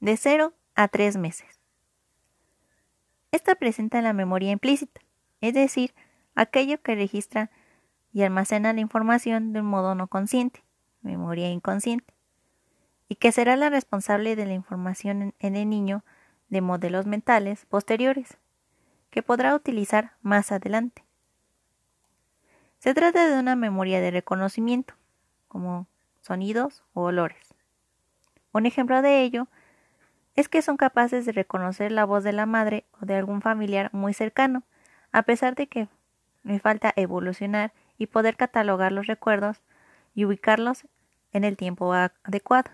de 0 a 3 meses. Esta presenta la memoria implícita, es decir, aquello que registra y almacena la información de un modo no consciente, memoria inconsciente, y que será la responsable de la información en el niño de modelos mentales posteriores, que podrá utilizar más adelante. Se trata de una memoria de reconocimiento, como sonidos o olores. Un ejemplo de ello es que son capaces de reconocer la voz de la madre o de algún familiar muy cercano, a pesar de que me falta evolucionar y poder catalogar los recuerdos y ubicarlos en el tiempo adecuado.